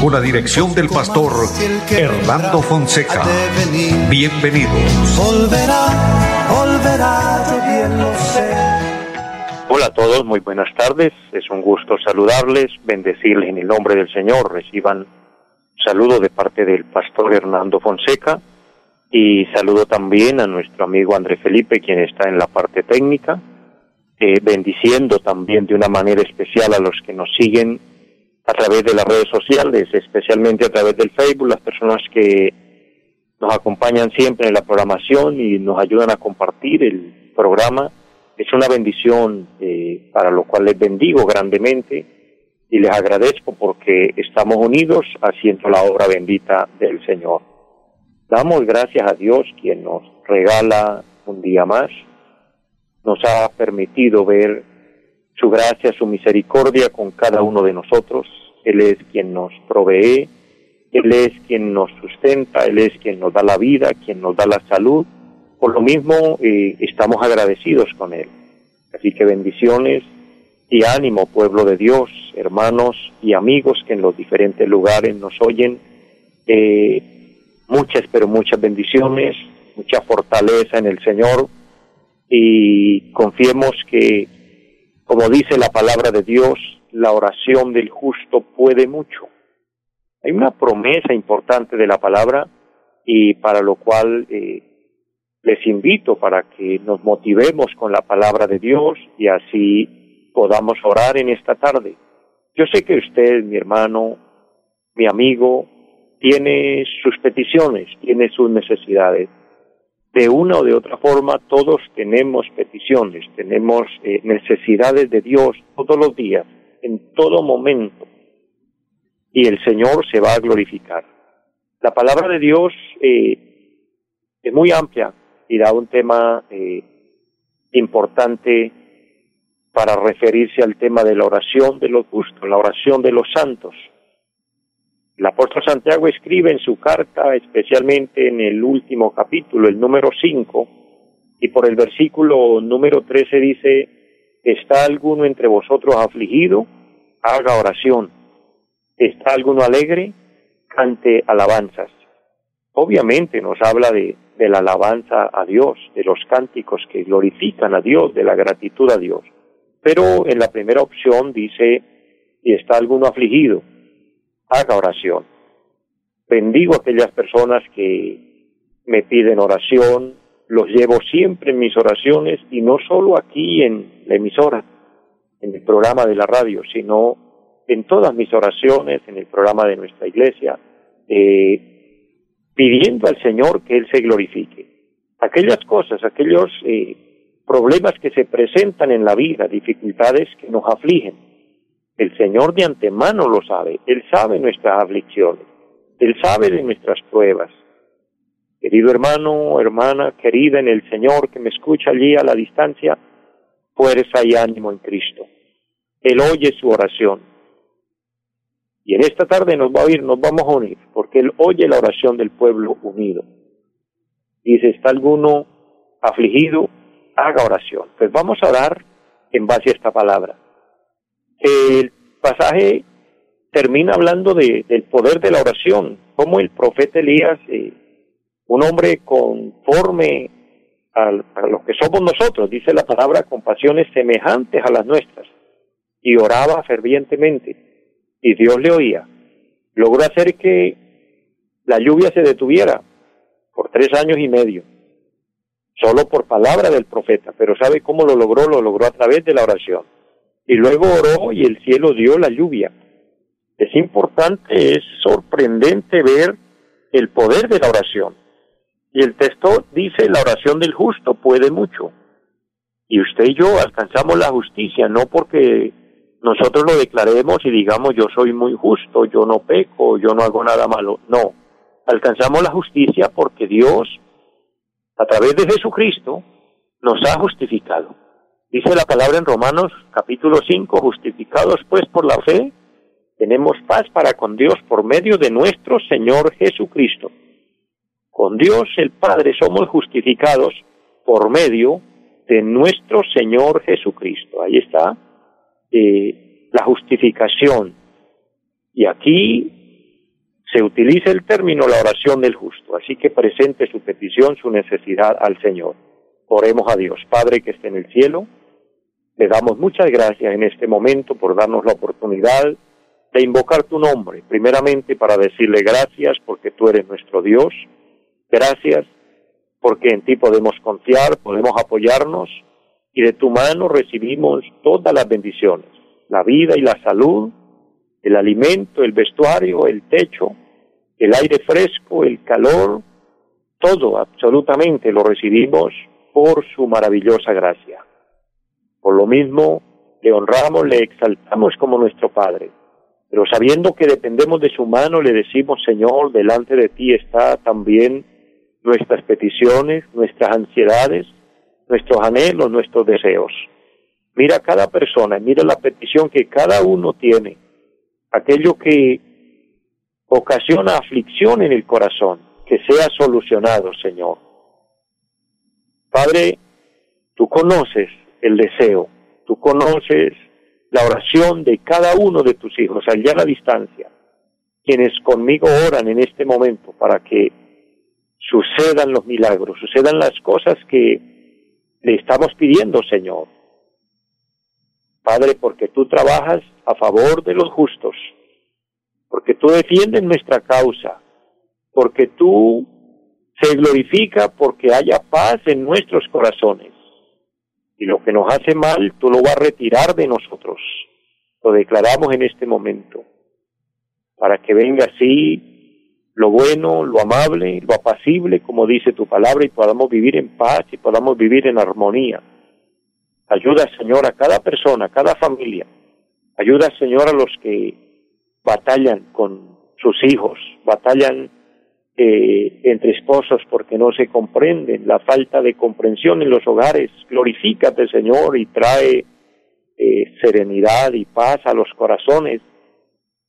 Con la dirección del pastor Hernando Fonseca. Bienvenidos. Volverá, volverá, yo bien lo sé. Hola a todos, muy buenas tardes. Es un gusto saludarles, bendecirles en el nombre del Señor. Reciban saludo de parte del pastor Hernando Fonseca y saludo también a nuestro amigo André Felipe, quien está en la parte técnica, eh, bendiciendo también de una manera especial a los que nos siguen a través de las redes sociales, especialmente a través del Facebook, las personas que nos acompañan siempre en la programación y nos ayudan a compartir el programa. Es una bendición eh, para lo cual les bendigo grandemente y les agradezco porque estamos unidos haciendo la obra bendita del Señor. Damos gracias a Dios quien nos regala un día más, nos ha permitido ver su gracia, su misericordia con cada uno de nosotros. Él es quien nos provee, Él es quien nos sustenta, Él es quien nos da la vida, quien nos da la salud. Por lo mismo, eh, estamos agradecidos con Él. Así que bendiciones y ánimo, pueblo de Dios, hermanos y amigos que en los diferentes lugares nos oyen. Eh, muchas, pero muchas bendiciones, mucha fortaleza en el Señor y confiemos que como dice la palabra de Dios, la oración del justo puede mucho. Hay una promesa importante de la palabra y para lo cual eh, les invito para que nos motivemos con la palabra de Dios y así podamos orar en esta tarde. Yo sé que usted, mi hermano, mi amigo, tiene sus peticiones, tiene sus necesidades de una o de otra forma todos tenemos peticiones, tenemos eh, necesidades de Dios todos los días, en todo momento, y el Señor se va a glorificar. La palabra de Dios eh, es muy amplia y da un tema eh, importante para referirse al tema de la oración de los justos, la oración de los santos. El apóstol Santiago escribe en su carta, especialmente en el último capítulo, el número 5, y por el versículo número 13 dice, ¿está alguno entre vosotros afligido? Haga oración. ¿Está alguno alegre? Cante alabanzas. Obviamente nos habla de, de la alabanza a Dios, de los cánticos que glorifican a Dios, de la gratitud a Dios. Pero en la primera opción dice, ¿y está alguno afligido? Haga oración. Bendigo a aquellas personas que me piden oración, los llevo siempre en mis oraciones y no solo aquí en la emisora, en el programa de la radio, sino en todas mis oraciones, en el programa de nuestra iglesia, eh, pidiendo al Señor que Él se glorifique. Aquellas cosas, aquellos eh, problemas que se presentan en la vida, dificultades que nos afligen, el Señor de antemano lo sabe. Él sabe nuestras aflicciones. Él sabe de nuestras pruebas. Querido hermano, hermana, querida en el Señor que me escucha allí a la distancia, fuerza y ánimo en Cristo. Él oye su oración. Y en esta tarde nos va a oír, nos vamos a unir, porque Él oye la oración del pueblo unido. Dice, ¿está alguno afligido? Haga oración. Pues vamos a orar en base a esta palabra el pasaje termina hablando de, del poder de la oración, como el profeta Elías, eh, un hombre conforme a, a lo que somos nosotros, dice la palabra, con pasiones semejantes a las nuestras, y oraba fervientemente, y Dios le oía. Logró hacer que la lluvia se detuviera por tres años y medio, solo por palabra del profeta, pero ¿sabe cómo lo logró? Lo logró a través de la oración y luego oró y el cielo dio la lluvia. Es importante, es sorprendente ver el poder de la oración. Y el texto dice, la oración del justo puede mucho. Y usted y yo alcanzamos la justicia, no porque nosotros lo declaremos y digamos yo soy muy justo, yo no peco, yo no hago nada malo. No, alcanzamos la justicia porque Dios, a través de Jesucristo, nos ha justificado. Dice la palabra en Romanos capítulo 5, justificados pues por la fe, tenemos paz para con Dios por medio de nuestro Señor Jesucristo. Con Dios el Padre somos justificados por medio de nuestro Señor Jesucristo. Ahí está eh, la justificación. Y aquí se utiliza el término la oración del justo. Así que presente su petición, su necesidad al Señor. Oremos a Dios. Padre que esté en el cielo, le damos muchas gracias en este momento por darnos la oportunidad de invocar tu nombre, primeramente para decirle gracias porque tú eres nuestro Dios, gracias porque en ti podemos confiar, podemos apoyarnos y de tu mano recibimos todas las bendiciones, la vida y la salud, el alimento, el vestuario, el techo, el aire fresco, el calor, todo absolutamente lo recibimos por su maravillosa gracia. Por lo mismo, le honramos, le exaltamos como nuestro Padre. Pero sabiendo que dependemos de su mano, le decimos, Señor, delante de ti está también nuestras peticiones, nuestras ansiedades, nuestros anhelos, nuestros deseos. Mira cada persona, mira la petición que cada uno tiene, aquello que ocasiona aflicción en el corazón, que sea solucionado, Señor. Padre, tú conoces el deseo. Tú conoces la oración de cada uno de tus hijos allá a la distancia, quienes conmigo oran en este momento para que sucedan los milagros, sucedan las cosas que le estamos pidiendo, Señor. Padre, porque tú trabajas a favor de los justos, porque tú defiendes nuestra causa, porque tú se glorifica porque haya paz en nuestros corazones y lo que nos hace mal tú lo vas a retirar de nosotros. Lo declaramos en este momento, para que venga así lo bueno, lo amable, lo apacible, como dice tu palabra, y podamos vivir en paz y podamos vivir en armonía. Ayuda, Señor, a cada persona, a cada familia. Ayuda, Señor, a los que batallan con sus hijos, batallan eh, entre esposos porque no se comprenden, la falta de comprensión en los hogares. Glorifícate, Señor, y trae eh, serenidad y paz a los corazones,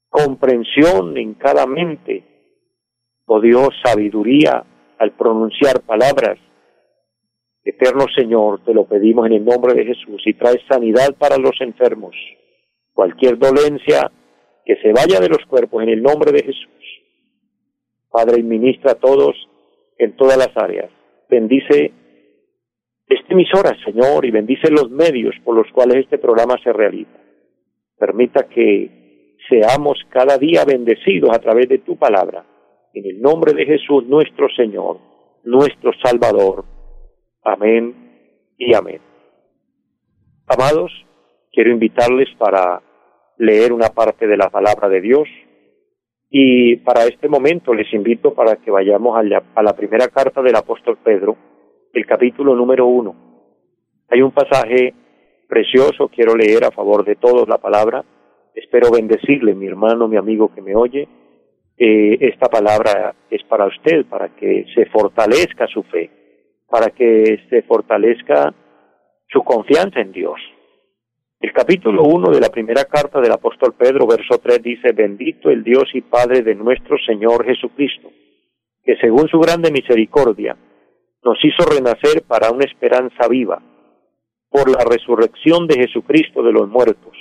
comprensión en cada mente. Oh Dios, sabiduría al pronunciar palabras. Eterno Señor, te lo pedimos en el nombre de Jesús y trae sanidad para los enfermos. Cualquier dolencia que se vaya de los cuerpos en el nombre de Jesús Padre, y ministra a todos en todas las áreas. Bendice esta emisora, Señor, y bendice los medios por los cuales este programa se realiza. Permita que seamos cada día bendecidos a través de tu palabra. En el nombre de Jesús, nuestro Señor, nuestro Salvador. Amén y amén. Amados, quiero invitarles para leer una parte de la palabra de Dios y para este momento les invito para que vayamos a la, primera carta del apóstol Pedro, el capítulo número uno. Hay un pasaje precioso, quiero leer a favor de todos la palabra. Espero bendecirle, mi hermano, mi amigo que me oye. Eh, esta palabra es para usted, para que se fortalezca su fe, para que se fortalezca su confianza en Dios. El capítulo 1 de la primera carta del apóstol Pedro, verso 3, dice, bendito el Dios y Padre de nuestro Señor Jesucristo, que según su grande misericordia nos hizo renacer para una esperanza viva, por la resurrección de Jesucristo de los muertos,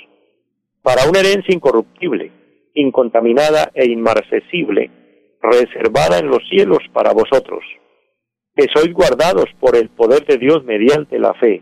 para una herencia incorruptible, incontaminada e inmarcesible, reservada en los cielos para vosotros, que sois guardados por el poder de Dios mediante la fe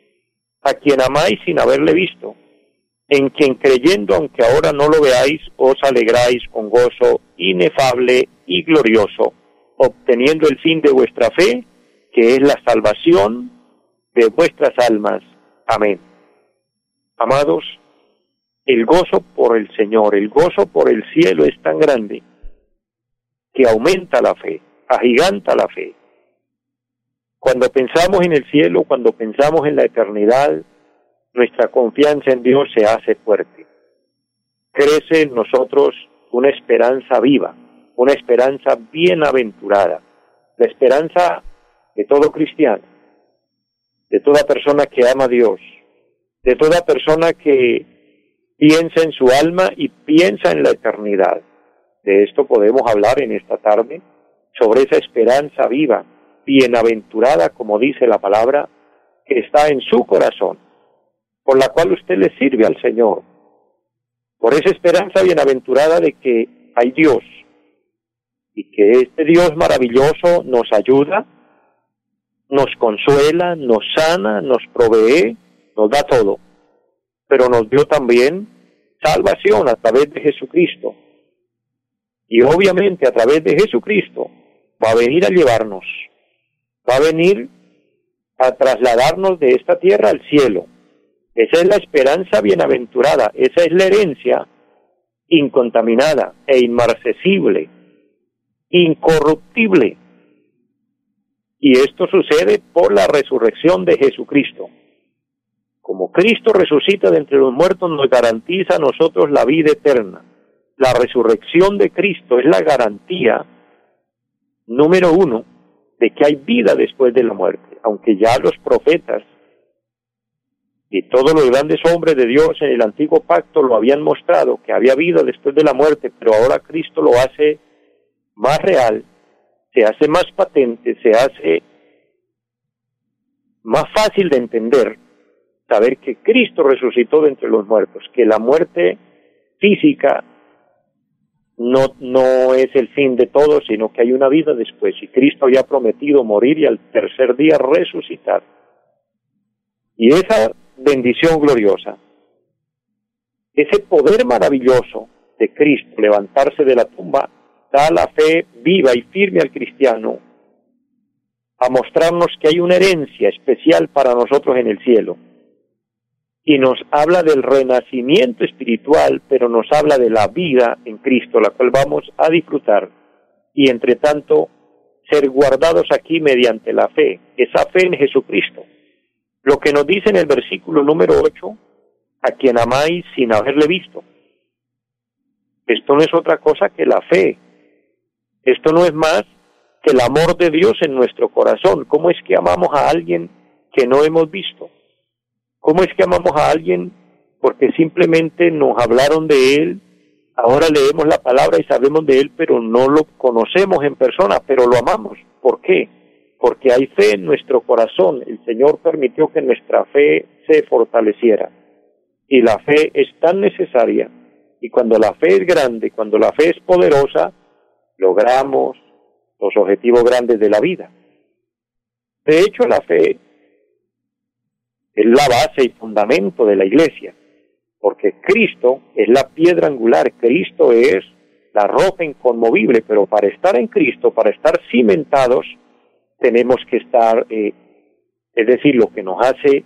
a quien amáis sin haberle visto, en quien creyendo, aunque ahora no lo veáis, os alegráis con gozo inefable y glorioso, obteniendo el fin de vuestra fe, que es la salvación de vuestras almas. Amén. Amados, el gozo por el Señor, el gozo por el cielo es tan grande que aumenta la fe, agiganta la fe. Cuando pensamos en el cielo, cuando pensamos en la eternidad, nuestra confianza en Dios se hace fuerte. Crece en nosotros una esperanza viva, una esperanza bienaventurada, la esperanza de todo cristiano, de toda persona que ama a Dios, de toda persona que piensa en su alma y piensa en la eternidad. De esto podemos hablar en esta tarde, sobre esa esperanza viva, bienaventurada, como dice la palabra, que está en su corazón, por la cual usted le sirve al Señor, por esa esperanza bienaventurada de que hay Dios y que este Dios maravilloso nos ayuda, nos consuela, nos sana, nos provee, nos da todo, pero nos dio también salvación a través de Jesucristo. Y obviamente a través de Jesucristo va a venir a llevarnos, va a venir a trasladarnos de esta tierra al cielo. Esa es la esperanza bienaventurada, esa es la herencia incontaminada e inmarcesible, incorruptible. Y esto sucede por la resurrección de Jesucristo. Como Cristo resucita de entre los muertos, nos garantiza a nosotros la vida eterna. La resurrección de Cristo es la garantía número uno de que hay vida después de la muerte, aunque ya los profetas y todos los grandes hombres de Dios en el antiguo pacto lo habían mostrado, que había vida después de la muerte, pero ahora Cristo lo hace más real, se hace más patente, se hace más fácil de entender, saber que Cristo resucitó de entre los muertos, que la muerte física no, es el fin de todo, sino que hay una vida después, y Cristo había prometido morir y al tercer día resucitar. Y esa bendición gloriosa, ese poder maravilloso de Cristo levantarse de la tumba, da la fe viva y firme al cristiano a mostrarnos que hay una herencia especial para nosotros en el cielo. Y nos habla del renacimiento espiritual, pero nos habla de la vida en Cristo, la cual vamos a disfrutar. Y entre tanto, ser guardados aquí mediante la fe, esa fe en Jesucristo. Lo que nos dice en el versículo número 8, a quien amáis sin haberle visto. Esto no es otra cosa que la fe. Esto no es más que el amor de Dios en nuestro corazón. ¿Cómo es que amamos a alguien que no hemos visto? ¿Cómo es que amamos a alguien porque simplemente nos hablaron de él? Ahora leemos la palabra y sabemos de él, pero no lo conocemos en persona, pero lo amamos. ¿Por qué? Porque hay fe en nuestro corazón. El Señor permitió que nuestra fe se fortaleciera. Y la fe es tan necesaria. Y cuando la fe es grande, cuando la fe es poderosa, logramos los objetivos grandes de la vida. De hecho, la fe es la base y fundamento de la iglesia, porque Cristo es la piedra angular, Cristo es la roca inconmovible, pero para estar en Cristo, para estar cimentados, tenemos que estar, eh, es decir, lo que nos hace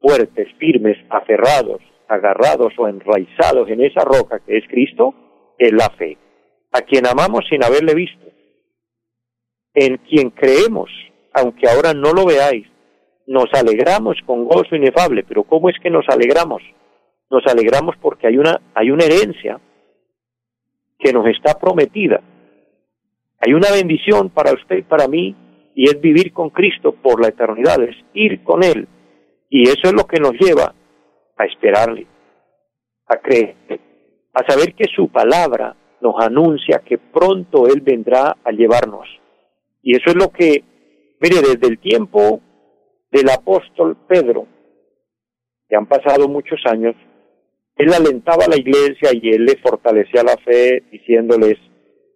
fuertes, firmes, aferrados, agarrados o enraizados en esa roca que es Cristo, es la fe, a quien amamos sin haberle visto, en quien creemos, aunque ahora no lo veáis, nos alegramos con gozo inefable, pero ¿cómo es que nos alegramos? Nos alegramos porque hay una, hay una herencia que nos está prometida. Hay una bendición para usted y para mí y es vivir con Cristo por la eternidad, es ir con Él. Y eso es lo que nos lleva a esperarle, a creer, a saber que su palabra nos anuncia que pronto Él vendrá a llevarnos. Y eso es lo que, mire, desde el tiempo del apóstol Pedro, que han pasado muchos años, él alentaba a la iglesia y él le fortalecía la fe diciéndoles,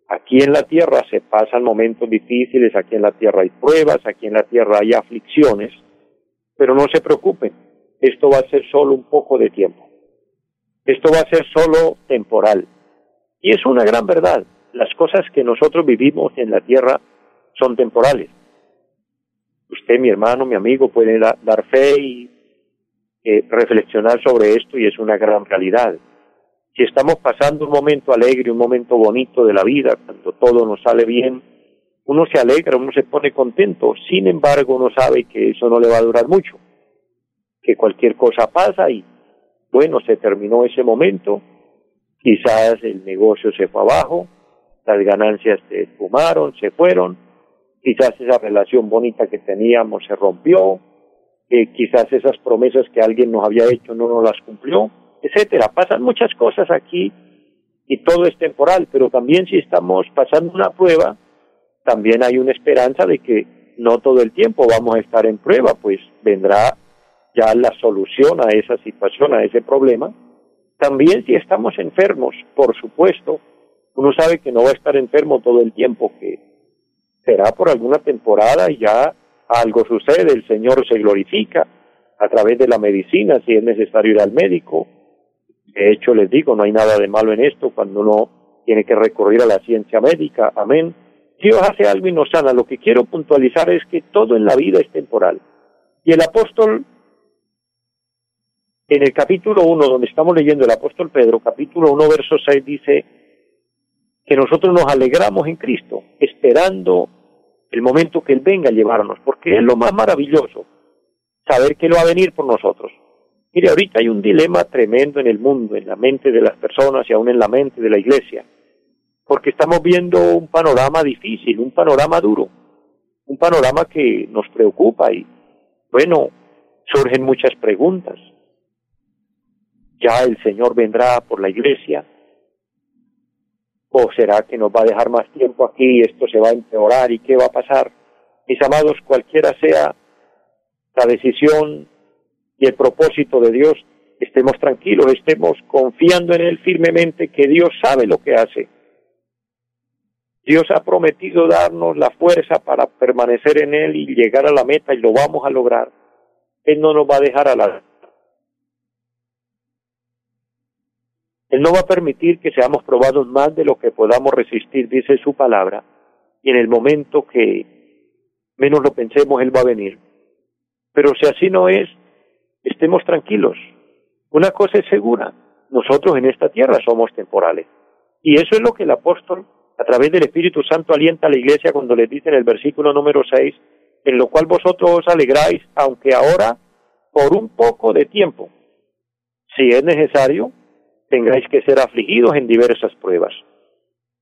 aquí en la tierra se pasan momentos difíciles, aquí en la tierra hay pruebas, aquí en la tierra hay aflicciones, pero no se preocupen, esto va a ser solo un poco de tiempo, esto va a ser solo temporal. Y es una gran verdad, las cosas que nosotros vivimos en la tierra son temporales Usted, mi hermano, mi amigo, puede dar fe y eh, reflexionar sobre esto y es una gran realidad. Si estamos pasando un momento alegre, un momento bonito de la vida, cuando todo nos sale bien, uno se alegra, uno se pone contento. Sin embargo, uno sabe que eso no le va a durar mucho, que cualquier cosa pasa y bueno, se terminó ese momento, quizás el negocio se fue abajo, las ganancias se esfumaron, se fueron, quizás esa relación bonita que teníamos se rompió, eh, quizás esas promesas que alguien nos había hecho no nos las cumplió, etcétera. Pasan muchas cosas aquí y todo es temporal, pero también si estamos pasando una prueba, también hay una esperanza de que no todo el tiempo vamos a estar en prueba, pues vendrá ya la solución a esa situación, a ese problema. También si estamos enfermos, por supuesto, uno sabe que no va a estar enfermo todo el tiempo, que será por alguna temporada y ya algo sucede, el Señor se glorifica a través de la medicina, si es necesario ir al médico. De hecho, les digo, no hay nada de malo en esto cuando uno tiene que recurrir a la ciencia médica. Amén. Dios hace algo y nos sana. Lo que quiero puntualizar es que todo en la vida es temporal. Y el apóstol, en el capítulo 1, donde estamos leyendo el apóstol Pedro, capítulo 1, verso 6, dice que nosotros nos alegramos en Cristo, esperando el momento que Él venga a llevarnos, porque es lo más maravilloso, saber que Él va a venir por nosotros. Mire, ahorita hay un dilema tremendo en el mundo, en la mente de las personas y aún en la mente de la iglesia porque estamos viendo un panorama difícil, un panorama duro, un panorama que nos preocupa y, bueno, surgen muchas preguntas. ¿Ya el Señor vendrá por la iglesia? ¿O será que nos va a dejar más tiempo aquí y esto se va a empeorar y qué va a pasar? Mis amados, cualquiera sea la decisión y el propósito de Dios, estemos tranquilos, estemos confiando en Él firmemente que Dios sabe lo que hace Dios ha prometido darnos la fuerza para permanecer en Él y llegar a la meta y lo vamos a lograr. Él no nos va a dejar a la... Él no va a permitir que seamos probados más de lo que podamos resistir, dice su palabra, y en el momento que menos lo pensemos, Él va a venir. Pero si así no es, estemos tranquilos. Una cosa es segura, nosotros en esta tierra somos temporales. Y eso es lo que el apóstol a través del Espíritu Santo alienta a la iglesia cuando les dice en el versículo número 6, en lo cual vosotros os alegráis, aunque ahora por un poco de tiempo, si es necesario, tengáis que ser afligidos en diversas pruebas.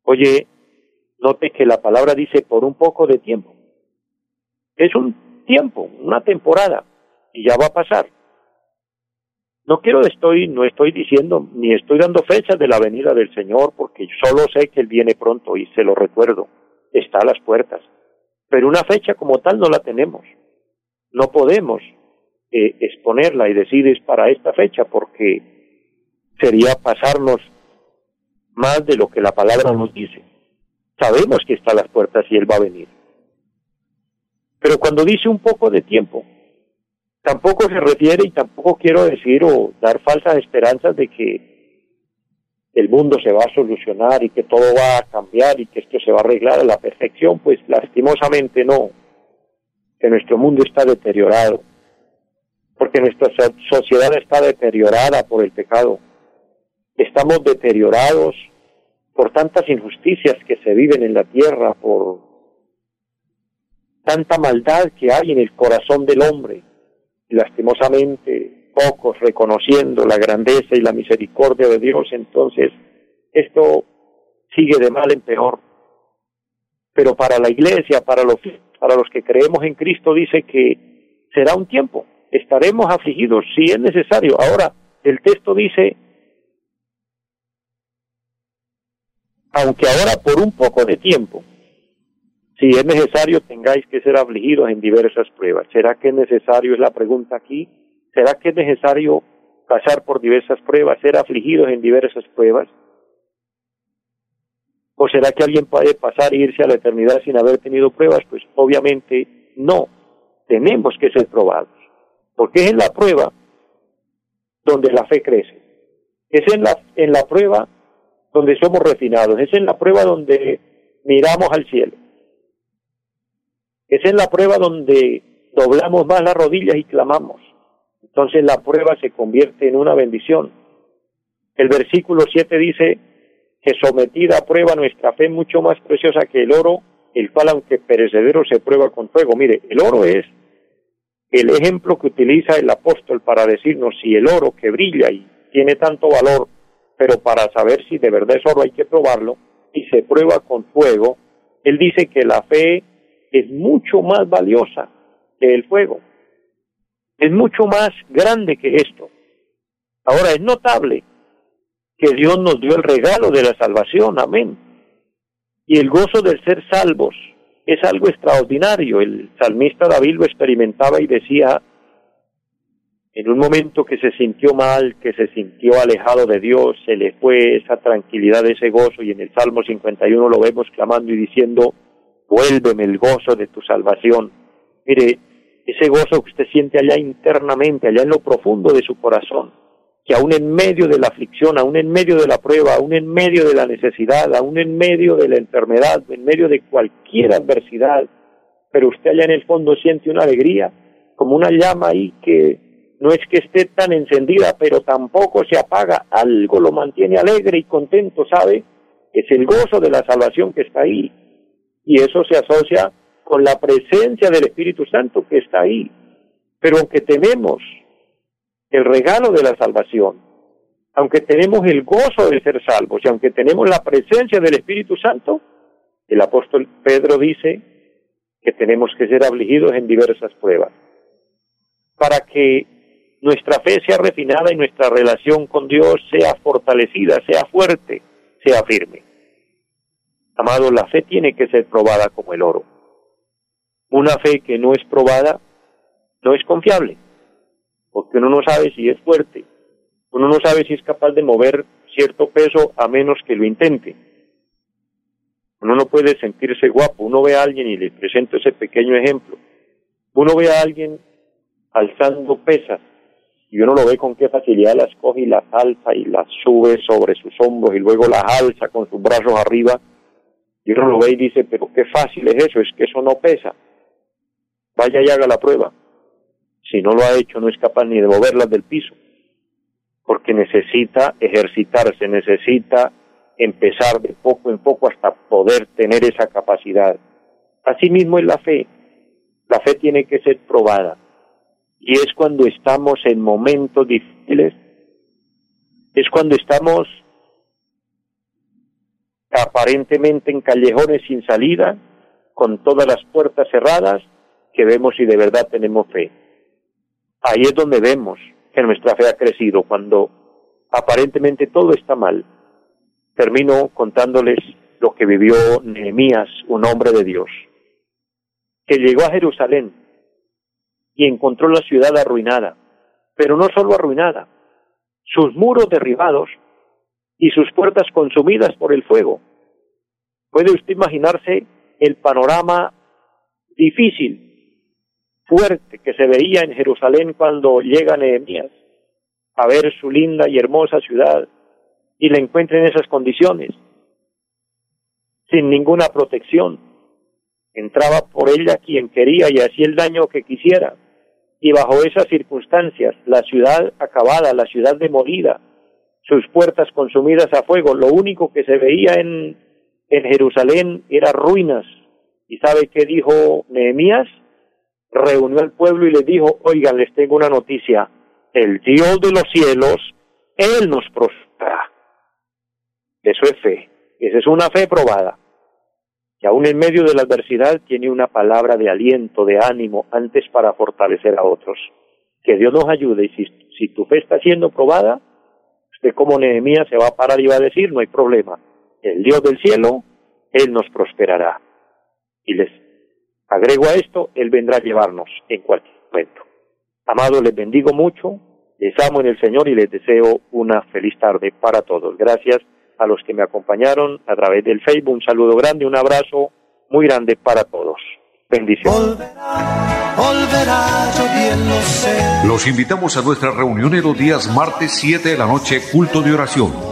Oye, note que la palabra dice por un poco de tiempo. Es un tiempo, una temporada, y ya va a pasar. No quiero estoy, no estoy diciendo ni estoy dando fechas de la venida del Señor porque solo sé que Él viene pronto y se lo recuerdo, está a las puertas. Pero una fecha como tal no la tenemos. No podemos eh, exponerla y decir es para esta fecha porque sería pasarnos más de lo que la palabra nos dice. Sabemos que está a las puertas y Él va a venir. Pero cuando dice un poco de tiempo, tampoco se refiere y tampoco quiero decir o dar falsas esperanzas de que el mundo se va a solucionar y que todo va a cambiar y que esto se va a arreglar a la perfección, pues lastimosamente no, que nuestro mundo está deteriorado, porque nuestra sociedad está deteriorada por el pecado, estamos deteriorados por tantas injusticias que se viven en la tierra, por tanta maldad que hay en el corazón del hombre, lastimosamente pocos reconociendo la grandeza y la misericordia de Dios, entonces esto sigue de mal en peor. Pero para la iglesia, para los, para los que creemos en Cristo, dice que será un tiempo, estaremos afligidos si es necesario. Ahora, el texto dice, aunque ahora por un poco de tiempo, si es necesario, tengáis que ser afligidos en diversas pruebas. ¿Será que es necesario, es la pregunta aquí, será que es necesario pasar por diversas pruebas, ser afligidos en diversas pruebas? ¿O será que alguien puede pasar e irse a la eternidad sin haber tenido pruebas? Pues obviamente no, tenemos que ser probados, porque es en la prueba donde la fe crece, es en la, en la prueba donde somos refinados, es en la prueba donde miramos al cielo, es en la prueba donde doblamos más las rodillas y clamamos. Entonces la prueba se convierte en una bendición. El versículo 7 dice que sometida a prueba nuestra fe es mucho más preciosa que el oro, el cual aunque perecedero se prueba con fuego. Mire, el oro es el ejemplo que utiliza el apóstol para decirnos si el oro que brilla y tiene tanto valor, pero para saber si de verdad es oro hay que probarlo, y se prueba con fuego, él dice que la fe es mucho más valiosa que el fuego. Es mucho más grande que esto. Ahora es notable que Dios nos dio el regalo de la salvación, amén. Y el gozo de ser salvos es algo extraordinario. El salmista David lo experimentaba y decía, en un momento que se sintió mal, que se sintió alejado de Dios, se le fue esa tranquilidad, ese gozo, y en el Salmo 51 lo vemos clamando y diciendo, vuélveme el gozo de tu salvación. Mire, ese gozo que usted siente allá internamente, allá en lo profundo de su corazón, que aún en medio de la aflicción, aún en medio de la prueba, aún en medio de la necesidad, aún en medio de la enfermedad, en medio de cualquier adversidad, pero usted allá en el fondo siente una alegría, como una llama ahí que no es que esté tan encendida, pero tampoco se apaga, algo lo mantiene alegre y contento, ¿sabe? Es el gozo de la salvación que está ahí. Y eso se asocia con la presencia del Espíritu Santo que está ahí. Pero aunque tenemos el regalo de la salvación, aunque tenemos el gozo de ser salvos y aunque tenemos la presencia del Espíritu Santo, el apóstol Pedro dice que tenemos que ser afligidos en diversas pruebas para que nuestra fe sea refinada y nuestra relación con Dios sea fortalecida, sea fuerte, sea firme. Amado, la fe tiene que ser probada como el oro. Una fe que no es probada no es confiable, porque uno no sabe si es fuerte, uno no sabe si es capaz de mover cierto peso a menos que lo intente. Uno no puede sentirse guapo, uno ve a alguien y le presento ese pequeño ejemplo. Uno ve a alguien alzando pesas y uno lo ve con qué facilidad las coge y las alza y las sube sobre sus hombros y luego las alza con sus brazos arriba y uno lo ve y dice, pero qué fácil es eso, es que eso no pesa. Vaya y haga la prueba. Si no lo ha hecho, no es capaz ni de moverlas del piso, porque necesita ejercitarse, necesita empezar de poco en poco hasta poder tener esa capacidad. Asimismo es la fe. La fe tiene que ser probada y es cuando estamos en momentos difíciles, es cuando estamos aparentemente en callejones sin salida, con todas las puertas cerradas, que vemos si de verdad tenemos fe. Ahí es donde vemos que nuestra fe ha crecido, cuando aparentemente todo está mal. Termino contándoles lo que vivió Nehemías, un hombre de Dios, que llegó a Jerusalén encontró la ciudad arruinada, pero no solo arruinada, sus muros derribados y sus puertas consumidas por el fuego. ¿Puede usted imaginarse el panorama difícil, fuerte que se veía en Jerusalén cuando llega Nehemías a ver su linda y hermosa ciudad y la encuentra en esas condiciones, sin ninguna protección? Entraba por ella quien quería y hacía el daño que quisiera y bajo esas circunstancias, la ciudad acabada, la ciudad demolida, sus puertas consumidas a fuego, lo único que se veía en, en Jerusalén era ruinas. ¿Y sabe qué dijo Nehemías? Reunió al pueblo y les dijo, oigan, les tengo una noticia, el Dios de los cielos, Él nos prospera. Eso es fe, esa es una fe probada que aún en medio de la adversidad tiene una palabra de aliento, de ánimo, antes para fortalecer a otros. Que Dios nos ayude y si, tu fe está siendo probada, usted como Nehemías se va a parar y va a decir, no hay problema, el Dios del cielo, Él nos prosperará. Y les agrego a esto, Él vendrá a llevarnos en cualquier momento. Amados, les bendigo mucho, les amo en el Señor y les deseo una feliz tarde para todos. Gracias a los que me acompañaron a través del Facebook. Un saludo grande, un abrazo muy grande para todos. Bendiciones. Los invitamos a nuestra reunión en los días martes 7 de la noche, culto de oración